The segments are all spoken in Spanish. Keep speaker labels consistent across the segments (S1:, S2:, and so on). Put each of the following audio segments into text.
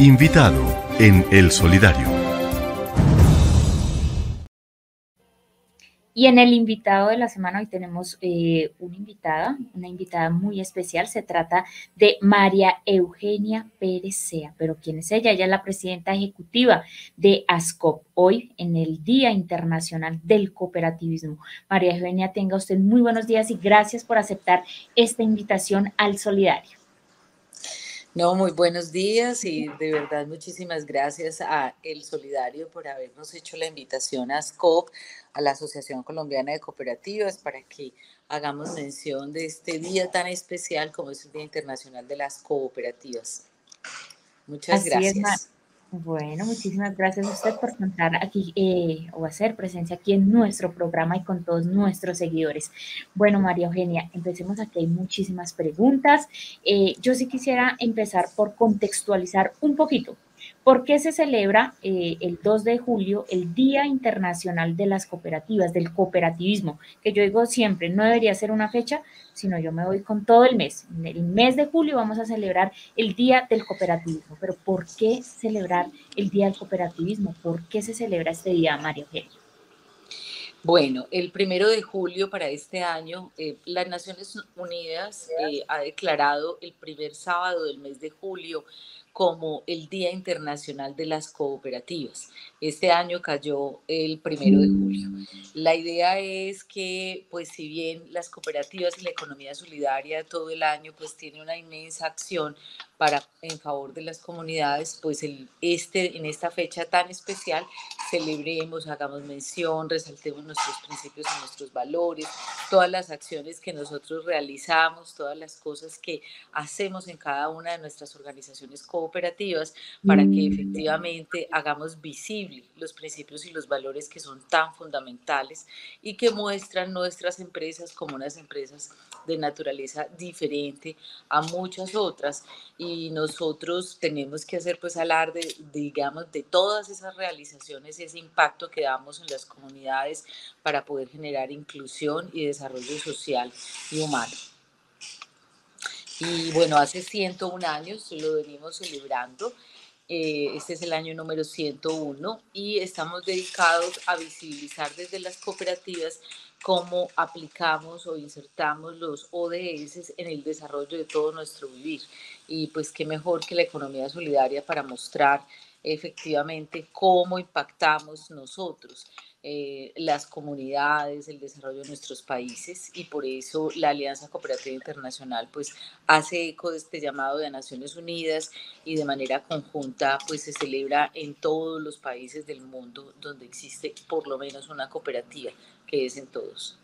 S1: Invitado en El Solidario.
S2: Y en el invitado de la semana hoy tenemos eh, una invitada, una invitada muy especial. Se trata de María Eugenia Pérez Sea. Pero ¿quién es ella? Ella es la presidenta ejecutiva de ASCOP, hoy en el Día Internacional del Cooperativismo. María Eugenia, tenga usted muy buenos días y gracias por aceptar esta invitación al Solidario.
S3: No, muy buenos días y de verdad muchísimas gracias a El Solidario por habernos hecho la invitación a SCOP, a la Asociación Colombiana de Cooperativas, para que hagamos mención de este día tan especial como es el Día Internacional de las Cooperativas. Muchas gracias.
S2: Bueno, muchísimas gracias a usted por contar aquí eh, o hacer presencia aquí en nuestro programa y con todos nuestros seguidores. Bueno, María Eugenia, empecemos aquí, hay muchísimas preguntas. Eh, yo sí quisiera empezar por contextualizar un poquito ¿Por qué se celebra eh, el 2 de julio el Día Internacional de las Cooperativas, del cooperativismo? Que yo digo siempre, no debería ser una fecha, sino yo me voy con todo el mes. En el mes de julio vamos a celebrar el Día del Cooperativismo. Pero ¿por qué celebrar el Día del Cooperativismo? ¿Por qué se celebra este día, Mario Eugenia?
S3: Bueno, el primero de julio para este año, eh, las Naciones Unidas eh, ha declarado el primer sábado del mes de julio como el Día Internacional de las Cooperativas. Este año cayó el primero de julio. La idea es que, pues si bien las cooperativas y la economía solidaria todo el año pues tiene una inmensa acción para en favor de las comunidades, pues el, este, en esta fecha tan especial celebremos, hagamos mención, resaltemos nuestros principios y nuestros valores, todas las acciones que nosotros realizamos, todas las cosas que hacemos en cada una de nuestras organizaciones cooperativas para que efectivamente hagamos visible los principios y los valores que son tan fundamentales y que muestran nuestras empresas como unas empresas de naturaleza diferente a muchas otras y nosotros tenemos que hacer pues alarde, digamos, de todas esas realizaciones ese impacto que damos en las comunidades para poder generar inclusión y desarrollo social y humano. Y bueno, hace 101 años lo venimos celebrando. Eh, este es el año número 101 y estamos dedicados a visibilizar desde las cooperativas cómo aplicamos o insertamos los ODS en el desarrollo de todo nuestro vivir. Y pues qué mejor que la economía solidaria para mostrar efectivamente cómo impactamos nosotros eh, las comunidades, el desarrollo de nuestros países y por eso la Alianza Cooperativa Internacional pues hace eco de este llamado de Naciones Unidas y de manera conjunta pues se celebra en todos los países del mundo donde existe por lo menos una cooperativa que es en todos.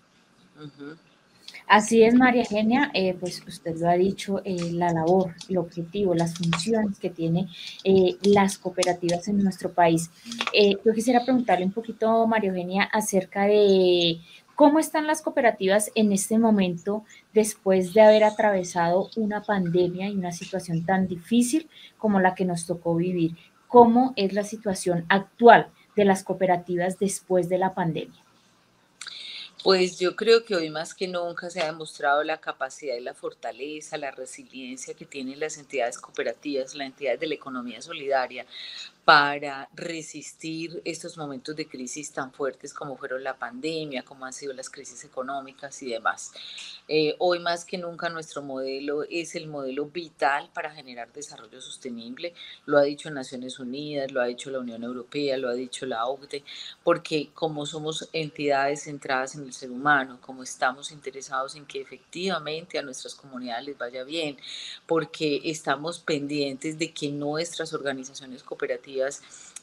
S2: Así es, María Eugenia, eh, pues usted lo ha dicho, eh, la labor, el objetivo, las funciones que tienen eh, las cooperativas en nuestro país. yo quisiera preguntarle un poquito, María Eugenia, acerca de cómo están las cooperativas en este momento después de haber atravesado una pandemia y una situación tan difícil como la que nos tocó vivir. ¿Cómo es la situación actual de las cooperativas después de la pandemia?
S3: Pues yo creo que hoy más que nunca se ha demostrado la capacidad y la fortaleza, la resiliencia que tienen las entidades cooperativas, las entidades de la economía solidaria para resistir estos momentos de crisis tan fuertes como fueron la pandemia, como han sido las crisis económicas y demás. Eh, hoy más que nunca nuestro modelo es el modelo vital para generar desarrollo sostenible, lo ha dicho Naciones Unidas, lo ha dicho la Unión Europea, lo ha dicho la OCDE, porque como somos entidades centradas en el ser humano, como estamos interesados en que efectivamente a nuestras comunidades les vaya bien, porque estamos pendientes de que nuestras organizaciones cooperativas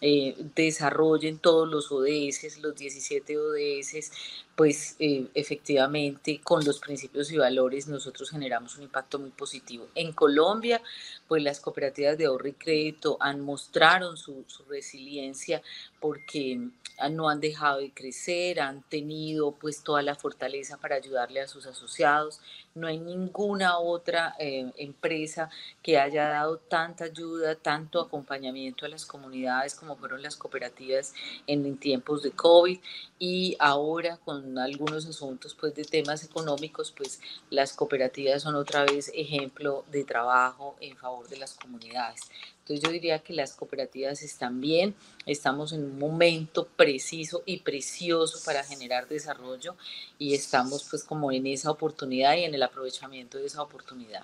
S3: eh, desarrollen todos los ODS, los 17 ODS, pues eh, efectivamente con los principios y valores nosotros generamos un impacto muy positivo. En Colombia, pues las cooperativas de ahorro y crédito han mostrado su, resiliencia porque no han dejado de crecer, han tenido pues toda la fortaleza para ayudarle a sus asociados. No hay ninguna otra eh, empresa que haya dado tanta ayuda, tanto acompañamiento a las comunidades como fueron las cooperativas en, tiempos de COVID y ahora con algunos asuntos pues de temas económicos, pues las cooperativas son otra vez ejemplo de trabajo en favor de las comunidades. Entonces yo diría que las cooperativas están bien, estamos en un momento preciso y precioso para generar desarrollo y estamos pues como en esa oportunidad y en el aprovechamiento de esa oportunidad.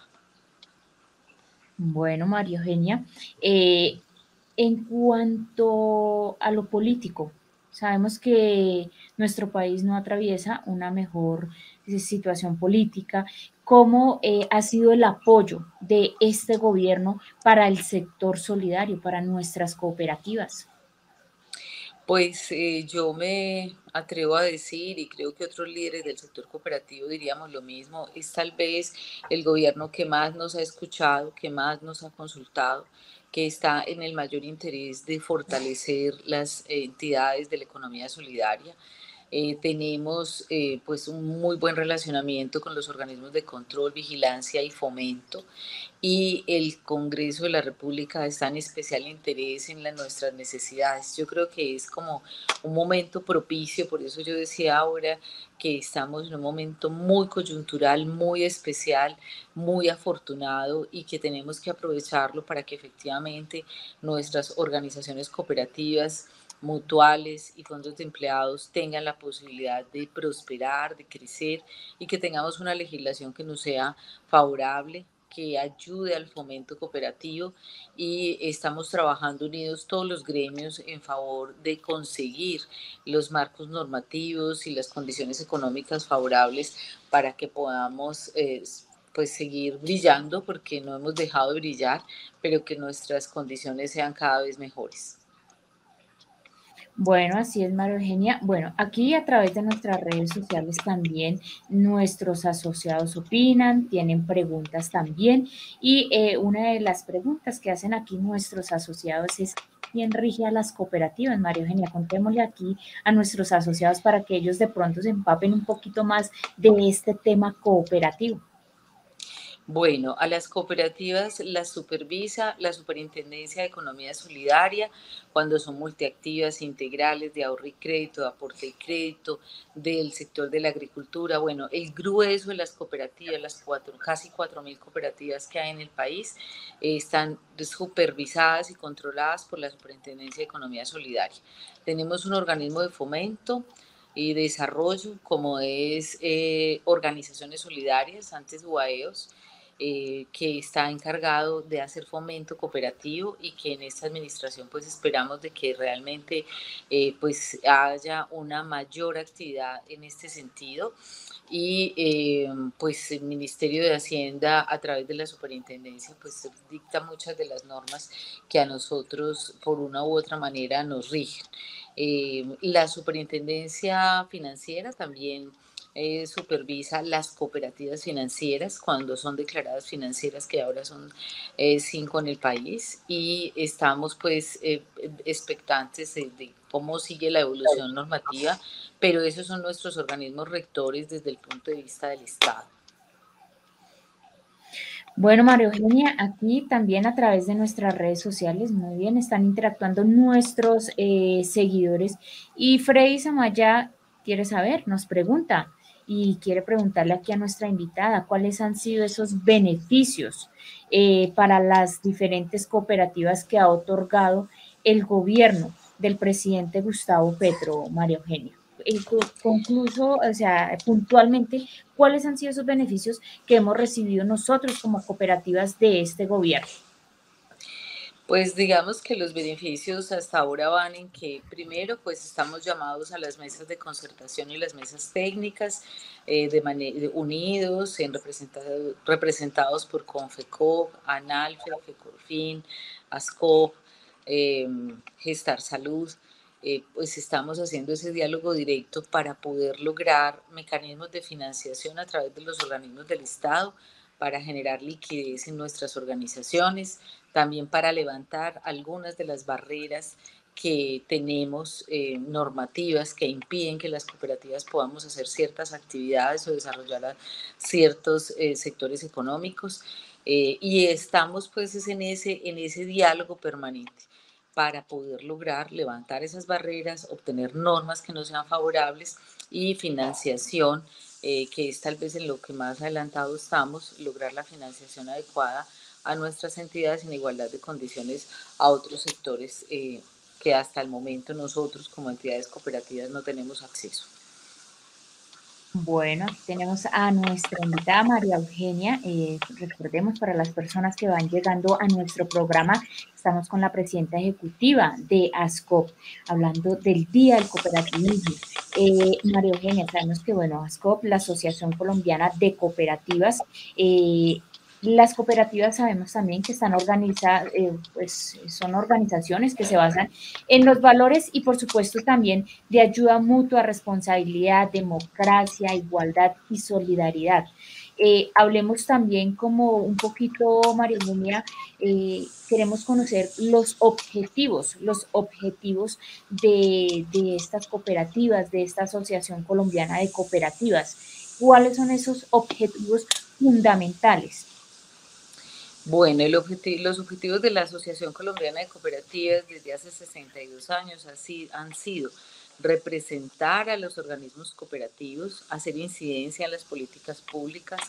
S2: Bueno, María Eugenia, eh, en cuanto a lo político, sabemos que nuestro país no atraviesa una mejor eh, situación política. ¿Cómo eh, ha sido el apoyo de este gobierno para el sector solidario, para nuestras cooperativas?
S3: Pues yo me atrevo a decir, y creo que otros líderes del sector cooperativo diríamos lo mismo, es tal vez el gobierno que más nos ha escuchado, que más nos ha consultado, que está en el mayor interés de fortalecer las entidades de la economía solidaria. Eh, tenemos eh, pues un muy buen relacionamiento con los organismos de control, vigilancia y fomento y el Congreso de la República está en especial interés en nuestras necesidades. Yo creo que es como un momento propicio, por eso yo decía ahora que estamos en un momento muy coyuntural, muy especial, muy afortunado y que tenemos que aprovecharlo para que efectivamente nuestras organizaciones cooperativas, mutuales y fondos de empleados tengan la posibilidad de prosperar, de crecer y que tengamos una legislación que nos sea favorable que ayude al fomento cooperativo y estamos trabajando unidos todos los gremios en favor de conseguir los marcos normativos y las condiciones económicas favorables para que podamos eh, pues seguir brillando porque no hemos dejado de brillar, pero que nuestras condiciones sean cada vez mejores.
S2: Bueno, así es, María Eugenia. Bueno, aquí a través de nuestras redes sociales también nuestros asociados opinan, tienen preguntas también. Y eh, una de las preguntas que hacen aquí nuestros asociados es, ¿quién rige a las cooperativas? María Eugenia, contémosle aquí a nuestros asociados para que ellos de pronto se empapen un poquito más de este tema cooperativo.
S3: Bueno, a las cooperativas las supervisa la Superintendencia de Economía Solidaria cuando son multiactivas, integrales, de ahorro y crédito, de aporte y crédito, del sector de la agricultura. Bueno, el grueso de las cooperativas, las cuatro, casi 4.000 cooperativas que hay en el país, están supervisadas y controladas por la Superintendencia de Economía Solidaria. Tenemos un organismo de fomento y desarrollo como es eh, Organizaciones Solidarias, antes UAEOS, eh, que está encargado de hacer fomento cooperativo y que en esta administración pues esperamos de que realmente eh, pues haya una mayor actividad en este sentido y eh, pues el Ministerio de Hacienda a través de la superintendencia pues dicta muchas de las normas que a nosotros por una u otra manera nos rigen. la superintendencia financiera también eh, supervisa las cooperativas financieras cuando son declaradas financieras, que ahora son eh, cinco en el país, y estamos pues eh, expectantes de, cómo sigue la evolución normativa, pero esos son nuestros organismos rectores desde el punto de vista del Estado.
S2: Bueno, María Eugenia, aquí también a través de nuestras redes sociales, muy bien, están interactuando nuestros seguidores. Y Freddy Samaya quiere saber, nos pregunta, y quiere preguntarle aquí a nuestra invitada cuáles han sido esos beneficios eh, para las diferentes cooperativas que ha otorgado el gobierno del presidente Gustavo Petro, María Eugenia. Concluso, o sea, puntualmente, ¿cuáles han sido esos beneficios que hemos recibido nosotros como cooperativas de este gobierno?
S3: Pues digamos que los beneficios hasta ahora van en que primero pues estamos llamados a las mesas de concertación y las mesas técnicas eh, de unidos, en representados, representados por Confecop, Analfe, FECORFIN, ASCOP, eh, Gestar Salud. Eh, pues estamos haciendo ese diálogo directo para poder lograr mecanismos de financiación a través de los organismos del Estado para generar liquidez en nuestras organizaciones, también para levantar algunas de las barreras que tenemos eh, normativas que impiden que las cooperativas podamos hacer ciertas actividades o desarrollar ciertos eh, sectores económicos. Eh, y estamos pues en ese, en ese diálogo permanente para poder lograr levantar esas barreras, obtener normas que no sean favorables y financiación, eh, que es tal vez en lo que más adelantado estamos, lograr la financiación adecuada a nuestras entidades en igualdad de condiciones a otros sectores eh, que hasta el momento nosotros como entidades cooperativas no tenemos acceso.
S2: Bueno, aquí tenemos a nuestra invitada María Eugenia. Eh, recordemos para las personas que van llegando a nuestro programa, estamos con la presidenta ejecutiva de ASCOP, hablando del Día del Cooperativismo. Eh, María Eugenia, sabemos que, bueno, ASCOP, la Asociación Colombiana de Cooperativas, eh, las cooperativas sabemos también que están organizadas, eh, pues son organizaciones que se basan en los valores y por supuesto también de ayuda mutua, responsabilidad, democracia, igualdad y solidaridad. Eh, hablemos también como un poquito, María Eugenia, eh, queremos conocer los objetivos, los objetivos de, de estas cooperativas, de esta Asociación Colombiana de Cooperativas. ¿Cuáles son esos objetivos fundamentales?
S3: Bueno, los objetivos de la Asociación Colombiana de Cooperativas desde hace 62 años han sido representar a los organismos cooperativos, hacer incidencia en las políticas públicas,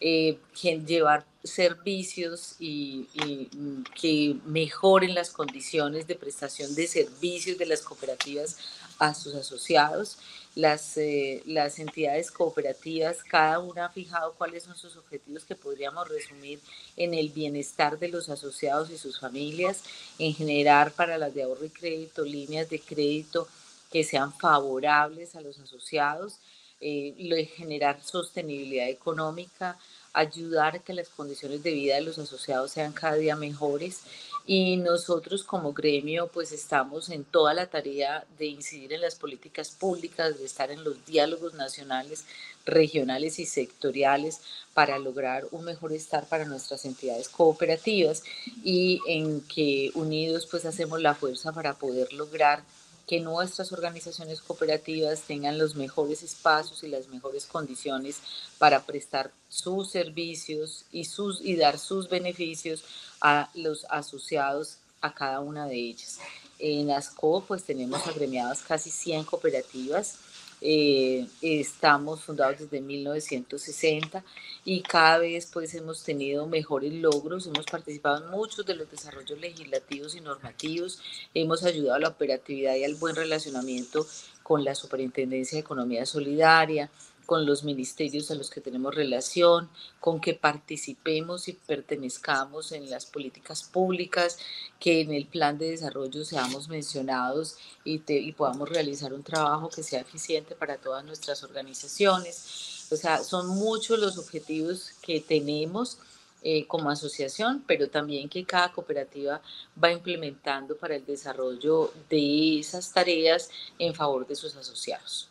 S3: eh, llevar servicios y, mm, que mejoren las condiciones de prestación de servicios de las cooperativas a sus asociados. Las, eh, las entidades cooperativas, cada una ha fijado cuáles son sus objetivos que podríamos resumir en el bienestar de los asociados y sus familias, en generar para las de ahorro y crédito líneas de crédito que sean favorables a los asociados, eh, generar sostenibilidad económica, ayudar a que las condiciones de vida de los asociados sean cada día mejores y nosotros como gremio pues estamos en toda la tarea de incidir en las políticas públicas, de estar en los diálogos nacionales, regionales y sectoriales para lograr un mejor estar para nuestras entidades cooperativas y en que unidos pues hacemos la fuerza para poder lograr que nuestras organizaciones cooperativas tengan los mejores espacios y las mejores condiciones para prestar sus servicios y, sus, y dar sus beneficios a los asociados a cada una de ellas. En ASCO pues tenemos agremiadas casi 100 cooperativas eh, estamos fundados desde 1960 y cada vez pues hemos tenido mejores logros, hemos participado en muchos de los desarrollos legislativos y normativos, hemos ayudado a la operatividad y al buen relacionamiento con la Superintendencia de Economía Solidaria, con los ministerios a los que tenemos relación, con que participemos y pertenezcamos en las políticas públicas, que en el plan de desarrollo seamos mencionados y, y podamos realizar un trabajo que sea eficiente para todas nuestras organizaciones. O sea, son muchos los objetivos que tenemos. Eh, como asociación, pero también que cada cooperativa va implementando para el desarrollo de esas tareas en favor de sus asociados.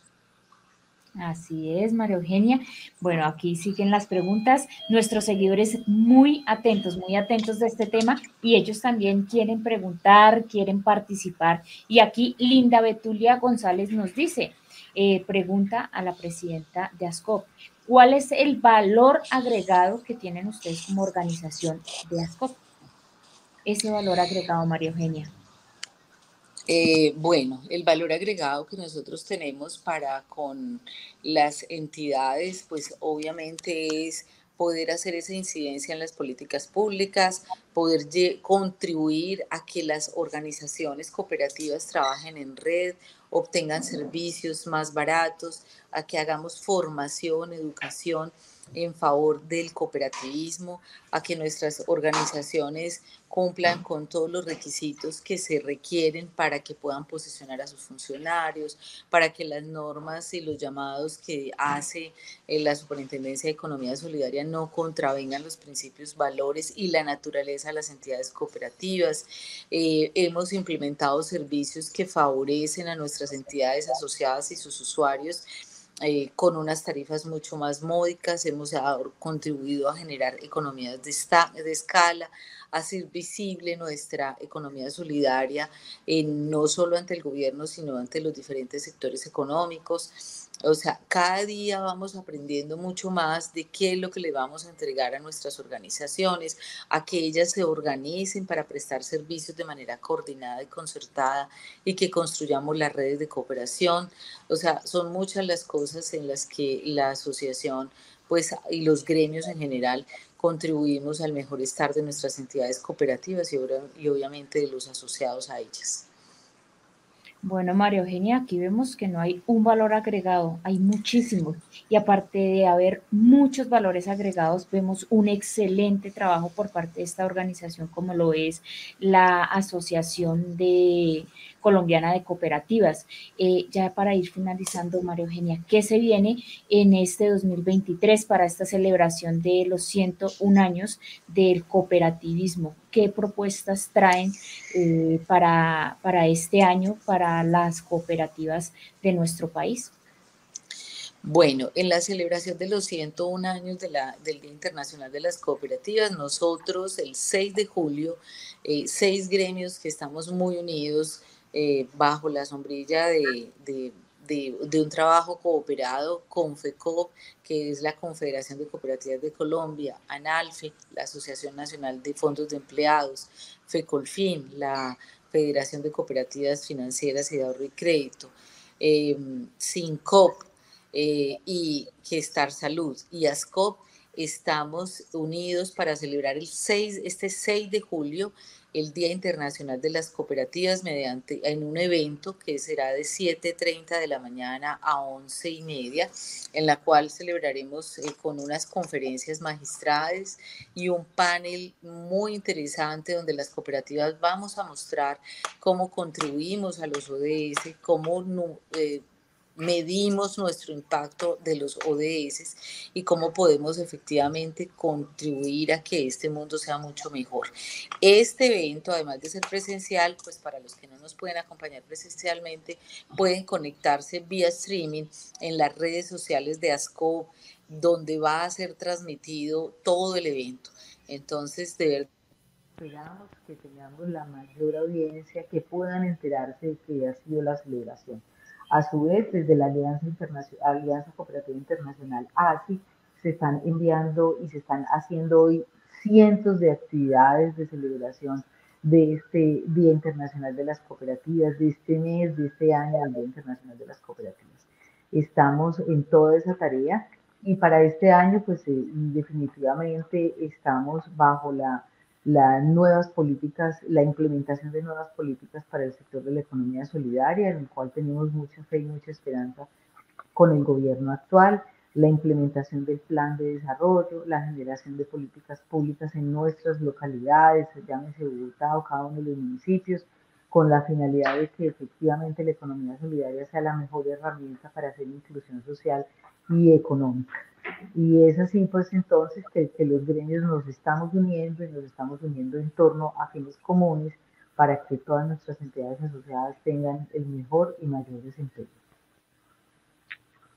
S2: Así es, María Eugenia. Bueno, aquí siguen las preguntas. Nuestros seguidores muy atentos, muy atentos de este tema y ellos también quieren preguntar, quieren participar. Y aquí Linda Betulia González nos dice, eh, pregunta a la presidenta de ASCOP, ¿cuál es el valor agregado que tienen ustedes como organización de ASCOP? Ese valor agregado, María Eugenia.
S3: Eh, bueno, el valor agregado que nosotros tenemos para con las entidades, pues obviamente es poder hacer esa incidencia en las políticas públicas, poder contribuir a que las organizaciones cooperativas trabajen en red, obtengan servicios más baratos, a que hagamos formación, educación en favor del cooperativismo, a que nuestras organizaciones cumplan con todos los requisitos que se requieren para que puedan posicionar a sus funcionarios, para que las normas y los llamados que hace eh, la Superintendencia de Economía Solidaria no contravengan los principios, valores y la naturaleza de las entidades cooperativas. Eh, hemos implementado servicios que favorecen a nuestras entidades asociadas y sus usuarios eh, con unas tarifas mucho más módicas, hemos contribuido a generar economías de, de escala, hacer visible nuestra economía solidaria, no solo ante el gobierno, sino ante los diferentes sectores económicos. O sea, cada día vamos aprendiendo mucho más de qué es lo que le vamos a entregar a nuestras organizaciones, a que ellas se organicen para prestar servicios de manera coordinada y concertada y que construyamos las redes de cooperación. O sea, son muchas las cosas en las que la asociación pues, y los gremios en general contribuimos al mejor estar de nuestras entidades cooperativas y, y obviamente de los asociados a ellas.
S2: Bueno, María Eugenia, aquí vemos que no hay un valor agregado, hay muchísimos. Y aparte de haber muchos valores agregados, vemos un excelente trabajo por parte de esta organización como lo es la Asociación de Colombiana de Cooperativas. Eh, ya para ir finalizando, María Eugenia, ¿qué se viene en este 2023 para esta celebración de los 101 años del cooperativismo? ¿Qué propuestas traen eh, para, para este año para las cooperativas de nuestro país?
S3: Bueno, en la celebración de los 101 años de la, del Día Internacional de las Cooperativas, nosotros el 6 de julio, eh, seis gremios que estamos muy unidos, eh, bajo la sombrilla de, un trabajo cooperado con FECOP, que es la Confederación de Cooperativas de Colombia, ANALFE, la Asociación Nacional de Fondos de Empleados, FECOLFIN, la Federación de Cooperativas Financieras y de Ahorro y Crédito, eh, eh, y Gestar Salud y ASCOP, estamos unidos para celebrar el 6, este 6 de julio el Día Internacional de las Cooperativas mediante en un evento que será de 7.30 de la mañana a 11 y media, en la cual celebraremos eh, con unas conferencias magistrales y un panel muy interesante donde las cooperativas vamos a mostrar cómo contribuimos a los ODS, cómo eh, medimos nuestro impacto de los ODS y cómo podemos efectivamente contribuir a que este mundo sea mucho mejor. Este evento, además de ser presencial, pues para los que no nos pueden acompañar presencialmente, pueden conectarse vía streaming en las redes sociales de ASCO, donde va a ser transmitido todo el evento. Entonces, de verdad, esperamos que tengamos la mayor audiencia, que puedan enterarse de que ha sido la celebración. A su vez, desde la Alianza, Internacional, Alianza Cooperativa Internacional, ASI, se están enviando y se están haciendo hoy cientos de actividades de celebración de este Día Internacional de las Cooperativas, de este mes, de este año del Día Internacional de las Cooperativas. Estamos en toda esa tarea y para este año, pues eh, definitivamente estamos bajo la las nuevas políticas, la implementación de nuevas políticas para el sector de la economía solidaria, en el cual tenemos mucha fe y mucha esperanza con el gobierno actual, la implementación del plan de desarrollo, la generación de políticas públicas en nuestras localidades, llámese Bogotá o cada uno de los municipios, con la finalidad de que efectivamente la economía solidaria sea la mejor herramienta para hacer inclusión social y económica. Y es así, pues entonces, que, los gremios nos estamos uniendo y nos estamos uniendo en torno a fines comunes para que todas nuestras entidades asociadas tengan el mejor y mayor desempeño.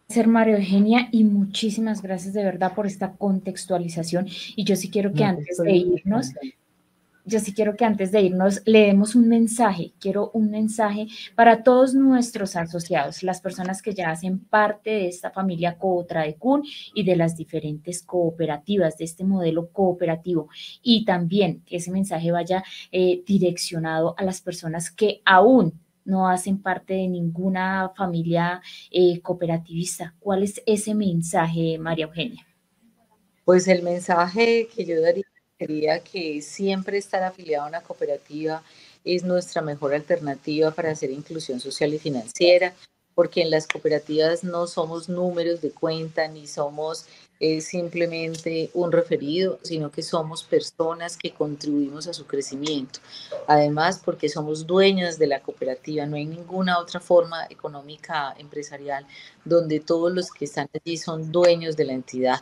S2: Ser María Eugenia y muchísimas gracias de verdad por esta contextualización. Y yo sí quiero que antes de irnos, yo sí quiero que antes de irnos le demos un mensaje, quiero un mensaje para todos nuestros asociados, las personas que ya hacen parte de esta familia CUN y de las diferentes cooperativas, de este modelo cooperativo. Y también que ese mensaje vaya eh, direccionado a las personas que aún no hacen parte de ninguna familia eh, cooperativista. ¿Cuál es ese mensaje, María Eugenia?
S3: Pues el mensaje que yo daría sería que siempre estar afiliado a una cooperativa es nuestra mejor alternativa para hacer inclusión social y financiera, porque en las cooperativas no somos números de cuenta ni somos es simplemente un referido, sino que somos personas que contribuimos a su crecimiento. Además, porque somos dueños de la cooperativa, no hay ninguna otra forma económica empresarial donde todos los que están allí son dueños de la entidad,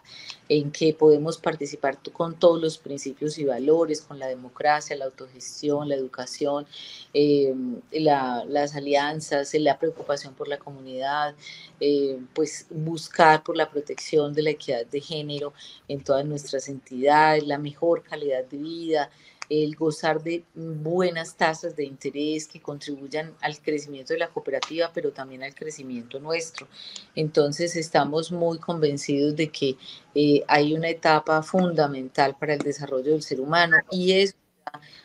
S3: en que podemos participar con todos los principios y valores, con la democracia, la autogestión, la educación, eh, las alianzas, la preocupación por la comunidad, eh, pues buscar por la protección de la equidad de género en todas nuestras entidades, la mejor calidad de vida, el gozar de buenas tasas de interés que contribuyan al crecimiento de la cooperativa, pero también al crecimiento nuestro. Entonces estamos muy convencidos de que eh, hay una etapa fundamental para el desarrollo del ser humano y es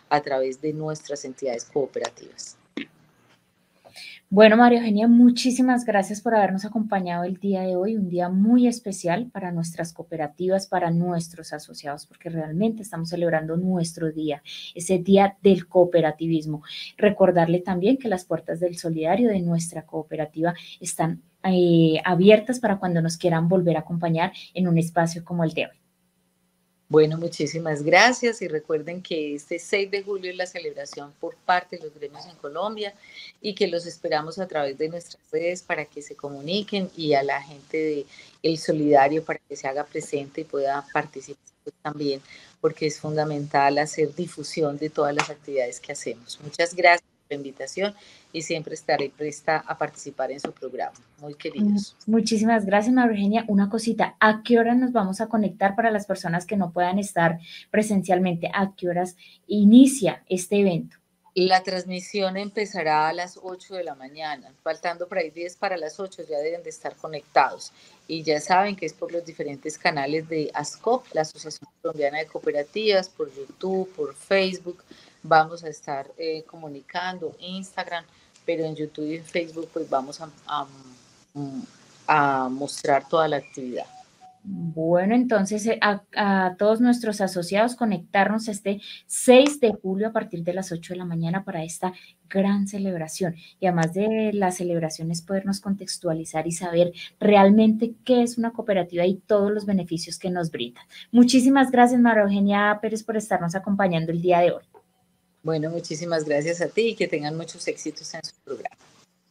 S3: a través de nuestras entidades cooperativas.
S2: Bueno, María Eugenia, muchísimas gracias por habernos acompañado el día de hoy, un día muy especial para nuestras cooperativas, para nuestros asociados, porque realmente estamos celebrando nuestro día, ese día del cooperativismo. Recordarle también que las puertas del solidario de nuestra cooperativa están eh, abiertas para cuando nos quieran volver a acompañar en un espacio como el de hoy.
S3: Bueno, muchísimas gracias y recuerden que este 6 de julio es la celebración por parte de los gremios en Colombia y que los esperamos a través de nuestras redes para que se comuniquen y a la gente de El Solidario para que se haga presente y pueda participar también porque es fundamental hacer difusión de todas las actividades que hacemos. Muchas gracias invitación y siempre estaré presta a participar en su programa. Muy queridos.
S2: Muchísimas gracias, María. Una cosita, ¿a qué hora nos vamos a conectar para las personas que no puedan estar presencialmente? ¿A qué horas inicia este evento?
S3: La transmisión empezará a las 8 de la mañana, faltando por ahí 10 para las 8, ya deben de estar conectados. Y ya saben que es por los diferentes canales de ASCOP, la Asociación Colombiana de Cooperativas, por YouTube, por Facebook. Vamos a estar eh, comunicando, Instagram pero en YouTube y en Facebook pues vamos a, a, mostrar toda la actividad.
S2: Bueno, entonces eh, a, todos nuestros asociados conectarnos este 6 de julio a partir de las 8 de la mañana para esta gran celebración. Y además de las celebraciones, podernos contextualizar y saber realmente qué es una cooperativa y todos los beneficios que nos brinda. Muchísimas gracias, María Eugenia Pérez, por estarnos acompañando el día de hoy.
S3: Bueno, muchísimas gracias a ti y que tengan muchos éxitos en su programa.